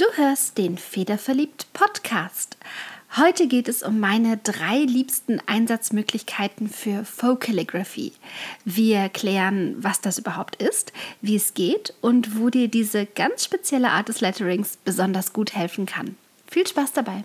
Du hörst den Federverliebt Podcast. Heute geht es um meine drei liebsten Einsatzmöglichkeiten für Faux-Calligraphy. Wir erklären, was das überhaupt ist, wie es geht und wo dir diese ganz spezielle Art des Letterings besonders gut helfen kann. Viel Spaß dabei!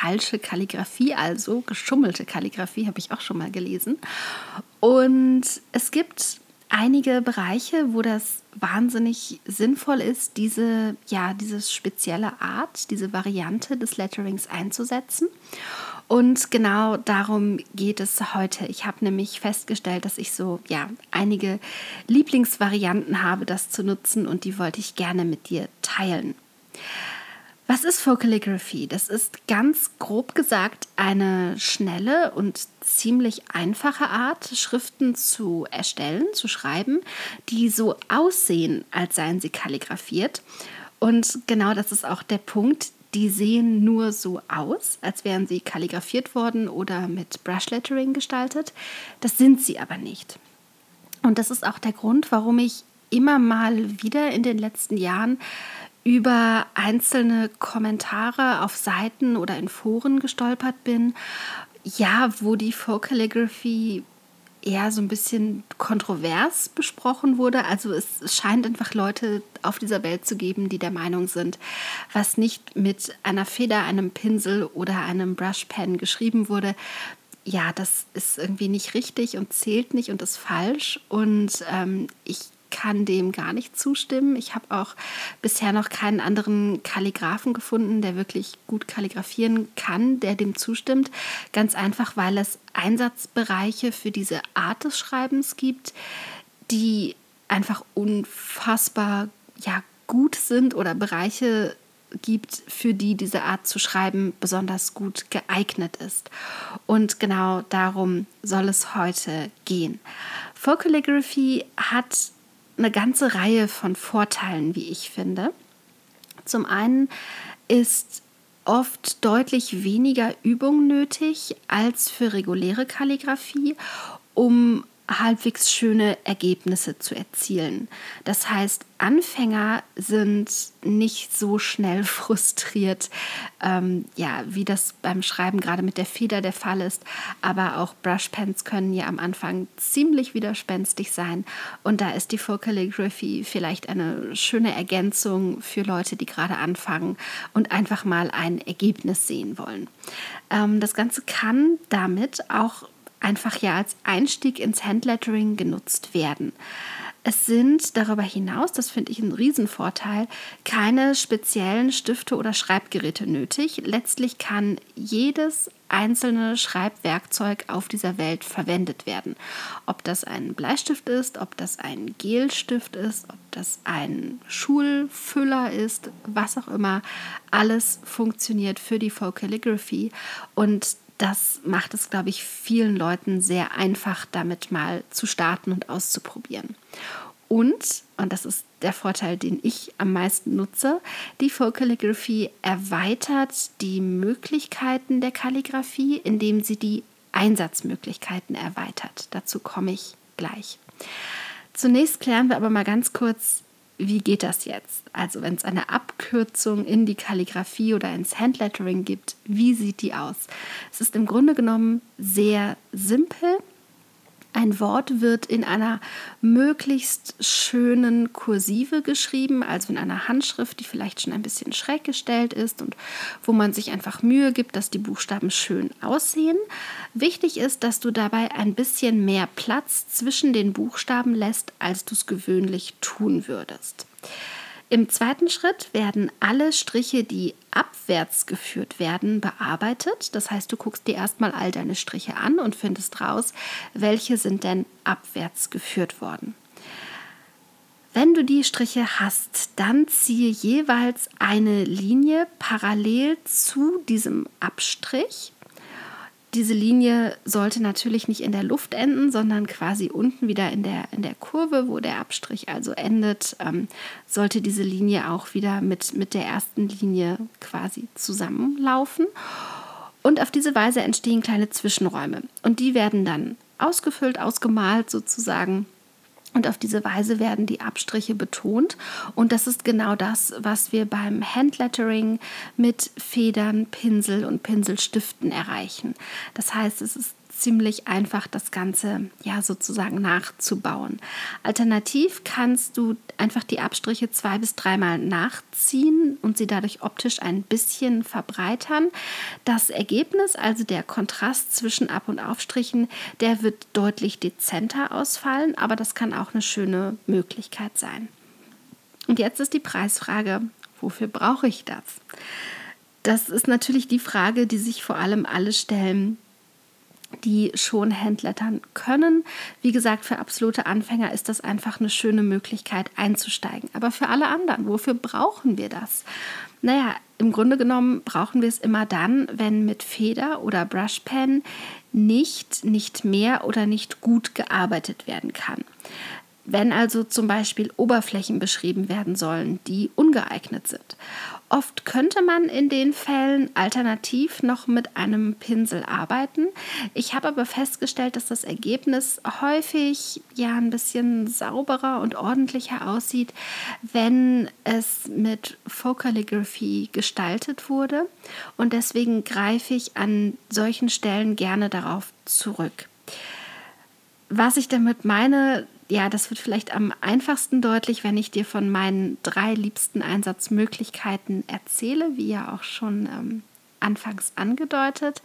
falsche Kalligrafie, also geschummelte Kalligrafie, habe ich auch schon mal gelesen. Und es gibt einige Bereiche, wo das wahnsinnig sinnvoll ist, diese, ja, diese spezielle Art, diese Variante des Letterings einzusetzen. Und genau darum geht es heute. Ich habe nämlich festgestellt, dass ich so ja einige Lieblingsvarianten habe, das zu nutzen und die wollte ich gerne mit dir teilen. Was ist Focalligraphy? Das ist ganz grob gesagt eine schnelle und ziemlich einfache Art, Schriften zu erstellen, zu schreiben, die so aussehen, als seien sie kalligrafiert. Und genau das ist auch der Punkt. Die sehen nur so aus, als wären sie kalligrafiert worden oder mit Brushlettering gestaltet. Das sind sie aber nicht. Und das ist auch der Grund, warum ich immer mal wieder in den letzten Jahren über einzelne Kommentare auf Seiten oder in Foren gestolpert bin, ja, wo die Folk Calligraphy eher so ein bisschen kontrovers besprochen wurde. Also es scheint einfach Leute auf dieser Welt zu geben, die der Meinung sind, was nicht mit einer Feder, einem Pinsel oder einem Brushpen geschrieben wurde, ja, das ist irgendwie nicht richtig und zählt nicht und ist falsch. Und ähm, ich kann dem gar nicht zustimmen. Ich habe auch bisher noch keinen anderen Kalligraphen gefunden, der wirklich gut kalligrafieren kann, der dem zustimmt. Ganz einfach, weil es Einsatzbereiche für diese Art des Schreibens gibt, die einfach unfassbar ja, gut sind oder Bereiche gibt, für die diese Art zu schreiben besonders gut geeignet ist. Und genau darum soll es heute gehen. Folk Calligraphy hat eine ganze Reihe von Vorteilen, wie ich finde. Zum einen ist oft deutlich weniger Übung nötig als für reguläre Kalligrafie, um halbwegs schöne Ergebnisse zu erzielen. Das heißt, Anfänger sind nicht so schnell frustriert, ähm, ja, wie das beim Schreiben gerade mit der Feder der Fall ist. Aber auch Brushpens können ja am Anfang ziemlich widerspenstig sein. Und da ist die Full Calligraphy vielleicht eine schöne Ergänzung für Leute, die gerade anfangen und einfach mal ein Ergebnis sehen wollen. Ähm, das Ganze kann damit auch einfach ja als Einstieg ins Handlettering genutzt werden. Es sind darüber hinaus, das finde ich ein Riesenvorteil, keine speziellen Stifte oder Schreibgeräte nötig. Letztlich kann jedes einzelne Schreibwerkzeug auf dieser Welt verwendet werden. Ob das ein Bleistift ist, ob das ein Gelstift ist, ob das ein Schulfüller ist, was auch immer, alles funktioniert für die Folk Calligraphy und das macht es, glaube ich, vielen Leuten sehr einfach, damit mal zu starten und auszuprobieren. Und, und das ist der Vorteil, den ich am meisten nutze, die Folk Calligraphy erweitert die Möglichkeiten der Kalligrafie, indem sie die Einsatzmöglichkeiten erweitert. Dazu komme ich gleich. Zunächst klären wir aber mal ganz kurz, wie geht das jetzt? Also wenn es eine Abkürzung in die Kalligrafie oder ins Handlettering gibt, wie sieht die aus? Es ist im Grunde genommen sehr simpel. Ein Wort wird in einer möglichst schönen Kursive geschrieben, also in einer Handschrift, die vielleicht schon ein bisschen schräg gestellt ist und wo man sich einfach Mühe gibt, dass die Buchstaben schön aussehen. Wichtig ist, dass du dabei ein bisschen mehr Platz zwischen den Buchstaben lässt, als du es gewöhnlich tun würdest. Im zweiten Schritt werden alle Striche, die abwärts geführt werden, bearbeitet. Das heißt, du guckst dir erstmal all deine Striche an und findest raus, welche sind denn abwärts geführt worden. Wenn du die Striche hast, dann ziehe jeweils eine Linie parallel zu diesem Abstrich diese Linie sollte natürlich nicht in der Luft enden, sondern quasi unten wieder in der, in der Kurve, wo der Abstrich also endet, ähm, sollte diese Linie auch wieder mit, mit der ersten Linie quasi zusammenlaufen. Und auf diese Weise entstehen kleine Zwischenräume. Und die werden dann ausgefüllt, ausgemalt sozusagen und auf diese Weise werden die Abstriche betont. Und das ist genau das, was wir beim Handlettering mit Federn, Pinsel und Pinselstiften erreichen. Das heißt, es ist ziemlich einfach, das Ganze ja sozusagen nachzubauen. Alternativ kannst du einfach die Abstriche zwei bis dreimal nachziehen und sie dadurch optisch ein bisschen verbreitern. Das Ergebnis, also der Kontrast zwischen Ab- und Aufstrichen, der wird deutlich dezenter ausfallen, aber das kann auch eine schöne Möglichkeit sein. Und jetzt ist die Preisfrage, wofür brauche ich das? Das ist natürlich die Frage, die sich vor allem alle stellen, die schon Handlettern können. Wie gesagt, für absolute Anfänger ist das einfach eine schöne Möglichkeit einzusteigen. Aber für alle anderen, wofür brauchen wir das? Naja, im Grunde genommen brauchen wir es immer dann, wenn mit Feder oder Brushpen nicht, nicht mehr oder nicht gut gearbeitet werden kann. Wenn also zum Beispiel Oberflächen beschrieben werden sollen, die ungeeignet sind. Oft könnte man in den Fällen alternativ noch mit einem Pinsel arbeiten. Ich habe aber festgestellt, dass das Ergebnis häufig ja ein bisschen sauberer und ordentlicher aussieht, wenn es mit Focalligraphy gestaltet wurde. Und deswegen greife ich an solchen Stellen gerne darauf zurück. Was ich damit meine, ja, das wird vielleicht am einfachsten deutlich, wenn ich dir von meinen drei liebsten Einsatzmöglichkeiten erzähle, wie ja auch schon ähm, anfangs angedeutet.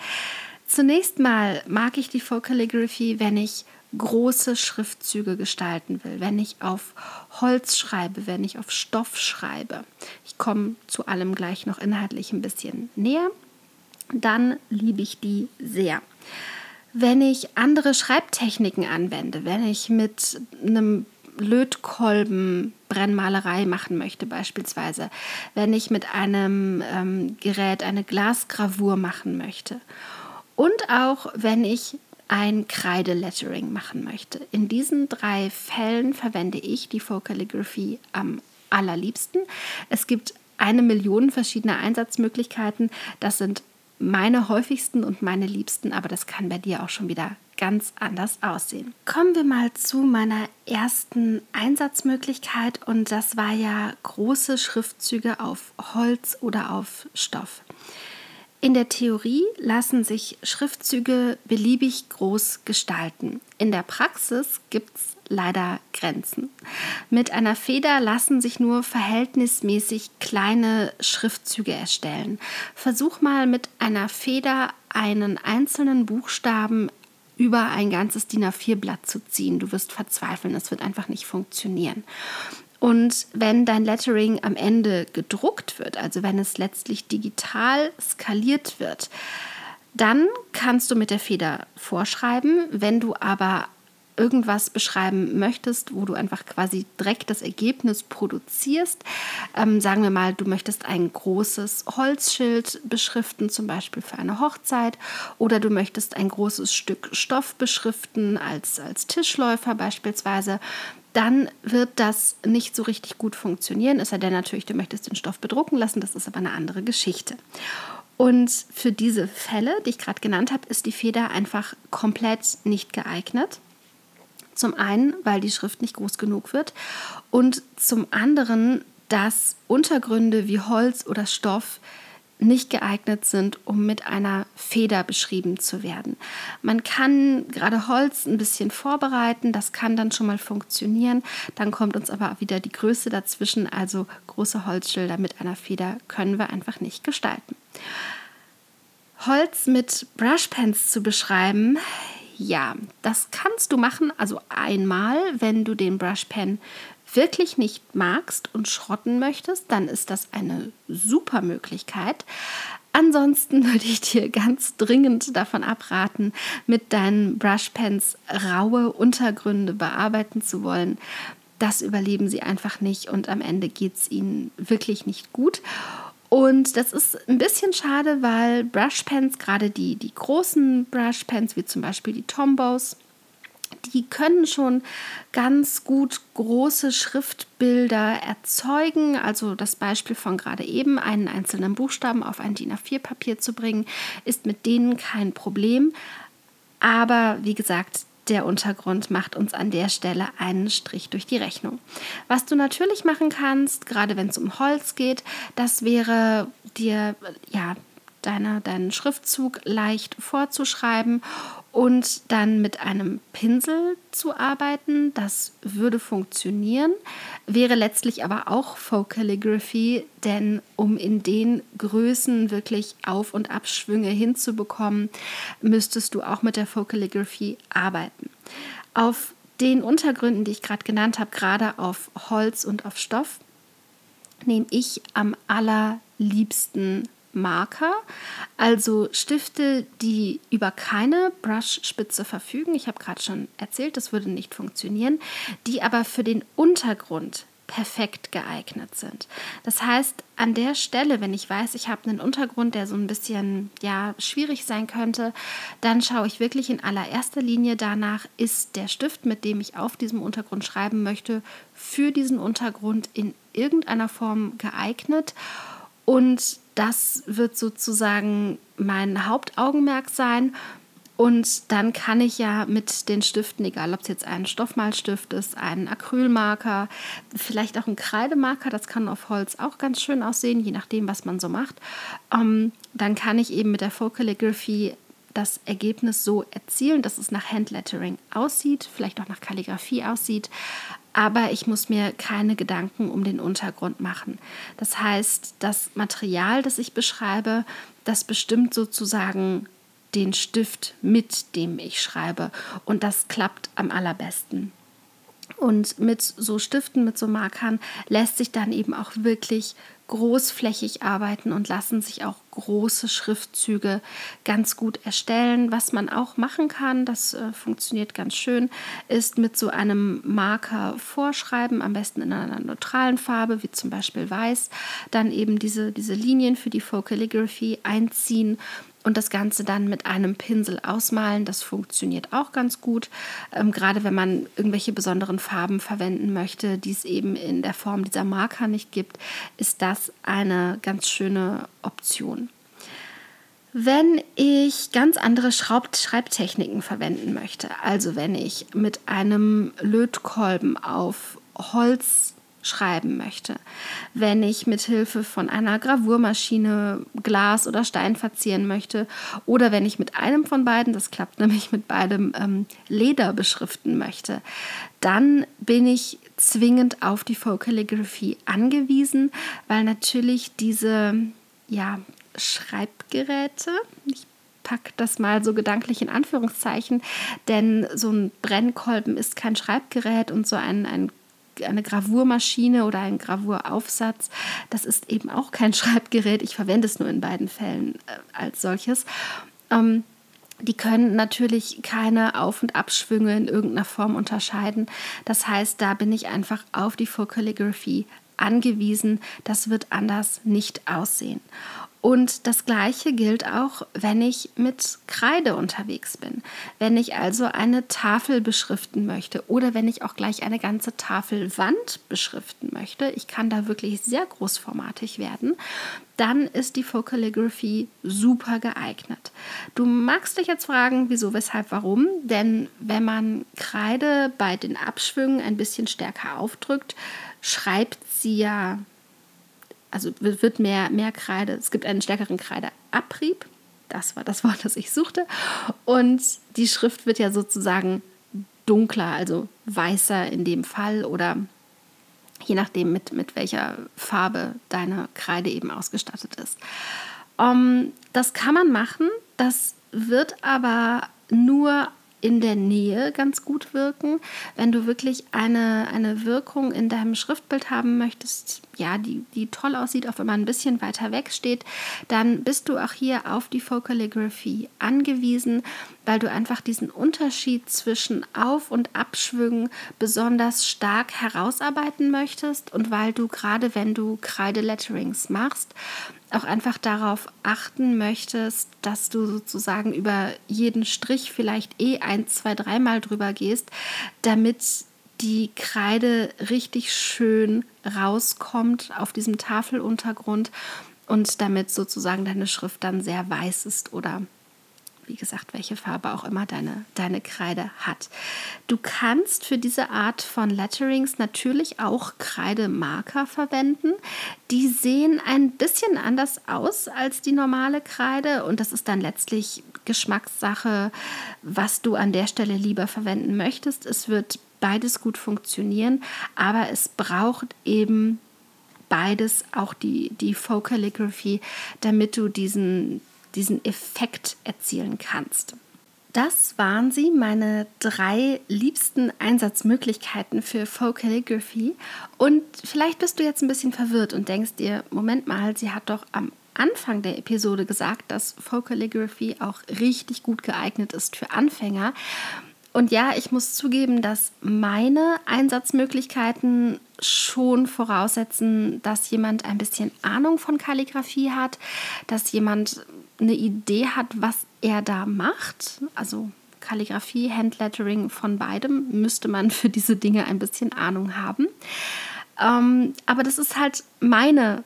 Zunächst mal mag ich die Focalligraphy, wenn ich große Schriftzüge gestalten will, wenn ich auf Holz schreibe, wenn ich auf Stoff schreibe. Ich komme zu allem gleich noch inhaltlich ein bisschen näher. Dann liebe ich die sehr wenn ich andere Schreibtechniken anwende, wenn ich mit einem Lötkolben Brennmalerei machen möchte beispielsweise, wenn ich mit einem ähm, Gerät eine Glasgravur machen möchte und auch wenn ich ein Kreidelettering machen möchte. In diesen drei Fällen verwende ich die Focalligraphy am allerliebsten. Es gibt eine Million verschiedene Einsatzmöglichkeiten. Das sind meine häufigsten und meine liebsten, aber das kann bei dir auch schon wieder ganz anders aussehen. Kommen wir mal zu meiner ersten Einsatzmöglichkeit und das war ja große Schriftzüge auf Holz oder auf Stoff. In der Theorie lassen sich Schriftzüge beliebig groß gestalten. In der Praxis gibt es leider Grenzen. Mit einer Feder lassen sich nur verhältnismäßig kleine Schriftzüge erstellen. Versuch mal mit einer Feder einen einzelnen Buchstaben über ein ganzes DIN A4-Blatt zu ziehen. Du wirst verzweifeln, es wird einfach nicht funktionieren. Und wenn dein Lettering am Ende gedruckt wird, also wenn es letztlich digital skaliert wird, dann kannst du mit der Feder vorschreiben. Wenn du aber irgendwas beschreiben möchtest, wo du einfach quasi direkt das Ergebnis produzierst, ähm, sagen wir mal, du möchtest ein großes Holzschild beschriften, zum Beispiel für eine Hochzeit, oder du möchtest ein großes Stück Stoff beschriften als, als Tischläufer beispielsweise, dann wird das nicht so richtig gut funktionieren. Es sei denn natürlich, du möchtest den Stoff bedrucken lassen, das ist aber eine andere Geschichte. Und für diese Fälle, die ich gerade genannt habe, ist die Feder einfach komplett nicht geeignet. Zum einen, weil die Schrift nicht groß genug wird und zum anderen, dass Untergründe wie Holz oder Stoff nicht geeignet sind, um mit einer Feder beschrieben zu werden. Man kann gerade Holz ein bisschen vorbereiten, das kann dann schon mal funktionieren. Dann kommt uns aber wieder die Größe dazwischen, also große Holzschilder mit einer Feder können wir einfach nicht gestalten. Holz mit Brushpens zu beschreiben, ja, das kannst du machen, also einmal, wenn du den Brushpen wirklich nicht magst und schrotten möchtest, dann ist das eine super Möglichkeit. Ansonsten würde ich dir ganz dringend davon abraten, mit deinen Brushpens raue Untergründe bearbeiten zu wollen. Das überleben sie einfach nicht und am Ende geht es ihnen wirklich nicht gut. Und das ist ein bisschen schade, weil Brushpens, gerade die, die großen Brushpens, wie zum Beispiel die Tombos, die können schon ganz gut große Schriftbilder erzeugen. Also das Beispiel von gerade eben, einen einzelnen Buchstaben auf ein DIN A4-Papier zu bringen, ist mit denen kein Problem. Aber wie gesagt, der Untergrund macht uns an der Stelle einen Strich durch die Rechnung. Was du natürlich machen kannst, gerade wenn es um Holz geht, das wäre dir ja deine, deinen Schriftzug leicht vorzuschreiben und dann mit einem Pinsel zu arbeiten. Das würde funktionieren, wäre letztlich aber auch Folk Calligraphy, denn um in den Größen wirklich Auf- und Abschwünge hinzubekommen, müsstest du auch mit der Folk Calligraphy arbeiten. Auf den Untergründen, die ich gerade genannt habe, gerade auf Holz und auf Stoff, nehme ich am allerliebsten Marker, also Stifte, die über keine Brushspitze verfügen. Ich habe gerade schon erzählt, das würde nicht funktionieren, die aber für den Untergrund perfekt geeignet sind. Das heißt, an der Stelle, wenn ich weiß, ich habe einen Untergrund, der so ein bisschen ja schwierig sein könnte, dann schaue ich wirklich in allererster Linie danach, ist der Stift, mit dem ich auf diesem Untergrund schreiben möchte, für diesen Untergrund in irgendeiner Form geeignet und das wird sozusagen mein Hauptaugenmerk sein. Und dann kann ich ja mit den Stiften, egal ob es jetzt ein Stoffmalstift ist, ein Acrylmarker, vielleicht auch ein Kreidemarker, das kann auf Holz auch ganz schön aussehen, je nachdem, was man so macht. Ähm, dann kann ich eben mit der Folk Calligraphy das Ergebnis so erzielen, dass es nach Handlettering aussieht, vielleicht auch nach Kalligrafie aussieht, aber ich muss mir keine Gedanken um den Untergrund machen. Das heißt, das Material, das ich beschreibe, das bestimmt sozusagen den Stift, mit dem ich schreibe. Und das klappt am allerbesten. Und mit so Stiften, mit so Markern lässt sich dann eben auch wirklich großflächig arbeiten und lassen sich auch große Schriftzüge ganz gut erstellen. Was man auch machen kann, das äh, funktioniert ganz schön, ist mit so einem Marker vorschreiben, am besten in einer neutralen Farbe, wie zum Beispiel weiß, dann eben diese, diese Linien für die Folk Calligraphy einziehen und das Ganze dann mit einem Pinsel ausmalen. Das funktioniert auch ganz gut, ähm, gerade wenn man irgendwelche besonderen Farben verwenden möchte, die es eben in der Form dieser Marker nicht gibt, ist das eine ganz schöne Option. Wenn ich ganz andere Schraub Schreibtechniken verwenden möchte, also wenn ich mit einem Lötkolben auf Holz schreiben möchte. Wenn ich mit Hilfe von einer Gravurmaschine Glas oder Stein verzieren möchte oder wenn ich mit einem von beiden, das klappt nämlich mit beidem, ähm, Leder beschriften möchte, dann bin ich zwingend auf die Focalligraphy angewiesen, weil natürlich diese ja, Schreibgeräte, ich packe das mal so gedanklich in Anführungszeichen, denn so ein Brennkolben ist kein Schreibgerät und so ein, ein eine Gravurmaschine oder ein Gravuraufsatz. Das ist eben auch kein Schreibgerät. Ich verwende es nur in beiden Fällen äh, als solches. Ähm, die können natürlich keine Auf- und Abschwünge in irgendeiner Form unterscheiden. Das heißt, da bin ich einfach auf die Full Calligraphy angewiesen. Das wird anders nicht aussehen. Und das Gleiche gilt auch, wenn ich mit Kreide unterwegs bin. Wenn ich also eine Tafel beschriften möchte oder wenn ich auch gleich eine ganze Tafelwand beschriften möchte, ich kann da wirklich sehr großformatig werden, dann ist die Focalligraphy super geeignet. Du magst dich jetzt fragen, wieso, weshalb, warum? Denn wenn man Kreide bei den Abschwüngen ein bisschen stärker aufdrückt, schreibt sie ja also wird mehr, mehr Kreide, es gibt einen stärkeren Kreideabrieb. Das war das Wort, das ich suchte. Und die Schrift wird ja sozusagen dunkler, also weißer in dem Fall oder je nachdem, mit, mit welcher Farbe deine Kreide eben ausgestattet ist. Um, ähm, das kann man machen, das wird aber nur in der Nähe ganz gut wirken. Wenn du wirklich eine, eine Wirkung in deinem Schriftbild haben möchtest, ja, die, die toll aussieht, auch wenn man ein bisschen weiter weg steht, dann bist du auch hier auf die Focalligraphy angewiesen, weil du einfach diesen Unterschied zwischen Auf- und Abschwüngen besonders stark herausarbeiten möchtest und weil du gerade, wenn du Kreideletterings machst, auch einfach darauf achten möchtest, dass du sozusagen über jeden Strich vielleicht eh ein, zwei, dreimal drüber gehst, damit die Kreide richtig schön rauskommt auf diesem Tafeluntergrund und damit sozusagen deine Schrift dann sehr weiß ist oder wie gesagt, welche Farbe auch immer deine, deine Kreide hat. Du kannst für diese Art von Letterings natürlich auch Kreidemarker verwenden. Die sehen ein bisschen anders aus als die normale Kreide und das ist dann letztlich Geschmackssache, was du an der Stelle lieber verwenden möchtest. Es wird beides gut funktionieren, aber es braucht eben beides, auch die, die Focalligraphy, damit du diesen, diesen Effekt erzielen kannst. Das waren sie, meine drei liebsten Einsatzmöglichkeiten für Focalligraphy. Und vielleicht bist du jetzt ein bisschen verwirrt und denkst dir, Moment mal, sie hat doch am Anfang der Episode gesagt, dass Focalligraphy auch richtig gut geeignet ist für Anfänger. Und ja, ich muss zugeben, dass meine Einsatzmöglichkeiten schon voraussetzen, dass jemand ein bisschen Ahnung von Kalligrafie hat, dass jemand eine Idee hat, was er da macht. Also Kalligrafie, Handlettering von beidem müsste man für diese Dinge ein bisschen Ahnung haben. Ähm, aber das ist halt meine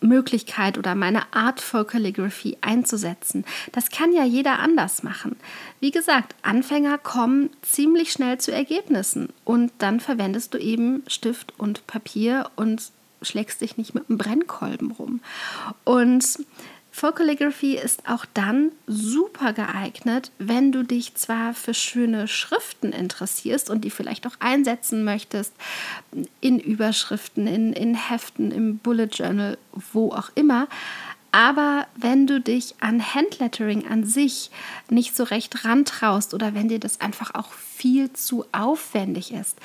Möglichkeit oder meine Art for Calligraphy einzusetzen. Das kann ja jeder anders machen. Wie gesagt, Anfänger kommen ziemlich schnell zu Ergebnissen und dann verwendest du eben Stift und Papier und schlägst dich nicht mit einem Brennkolben rum. Und Focalligraphy ist auch dann super geeignet, wenn du dich zwar für schöne Schriften interessierst und die vielleicht auch einsetzen möchtest, in Überschriften, in, in Heften, im Bullet Journal, wo auch immer, aber wenn du dich an Handlettering an sich nicht so recht rantraust oder wenn dir das einfach auch viel zu aufwendig ist,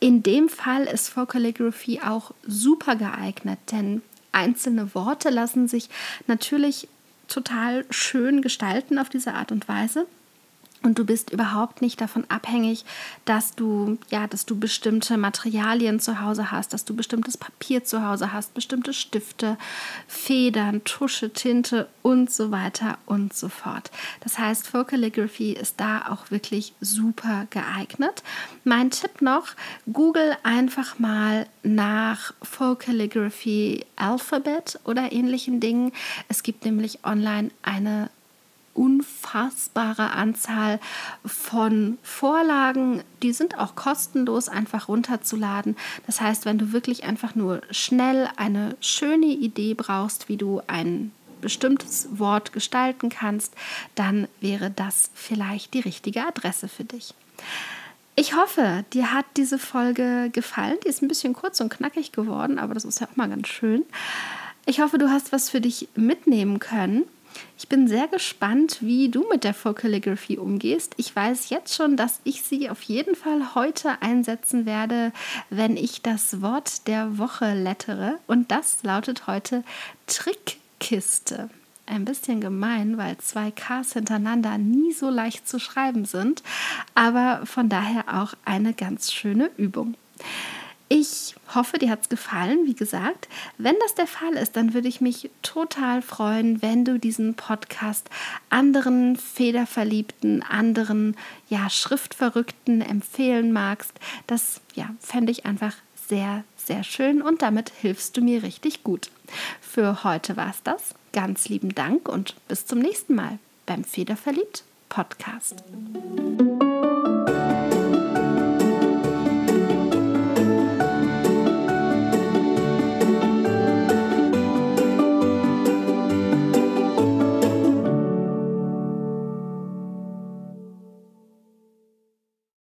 in dem Fall ist Focalligraphy auch super geeignet, denn einzelne Worte lassen sich natürlich total schön gestalten auf diese Art und Weise. Und du bist überhaupt nicht davon abhängig, dass du, ja, dass du bestimmte Materialien zu Hause hast, dass du bestimmtes Papier zu Hause hast, bestimmte Stifte, Federn, Tusche, Tinte und so weiter und so fort. Das heißt, Focalligraphy ist da auch wirklich super geeignet. Mein Tipp noch, google einfach mal nach Focalligraphy Alphabet oder ähnlichen Dingen. Es gibt nämlich online eine unfassbare Anzahl von Vorlagen. Die sind auch kostenlos einfach runterzuladen. Das heißt, wenn du wirklich einfach nur schnell eine schöne Idee brauchst, wie du ein bestimmtes Wort gestalten kannst, dann wäre das vielleicht die richtige Adresse für dich. Ich hoffe, dir hat diese Folge gefallen. Die ist ein bisschen kurz und knackig geworden, aber das ist ja auch mal ganz schön. Ich hoffe, du hast was für dich mitnehmen können. Ich bin sehr gespannt, wie du mit der Focalligraphy umgehst. Ich weiß jetzt schon, dass ich sie auf jeden Fall heute einsetzen werde, wenn ich das Wort der Woche lettere. Und das lautet heute Trickkiste. Ein bisschen gemein, weil zwei Ks hintereinander nie so leicht zu schreiben sind, aber von daher auch eine ganz schöne Übung. Ich hoffe, dir hat es gefallen, wie gesagt. Wenn das der Fall ist, dann würde ich mich total freuen, wenn du diesen Podcast anderen Federverliebten, anderen ja, Schriftverrückten empfehlen magst. Das ja, fände ich einfach sehr, sehr schön und damit hilfst du mir richtig gut. Für heute war es das. Ganz lieben Dank und bis zum nächsten Mal beim Federverliebt Podcast.